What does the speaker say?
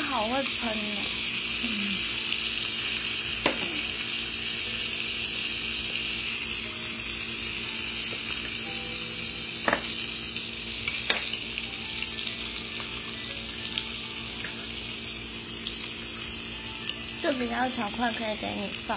好会喷呢，就比较小块，可以给你放。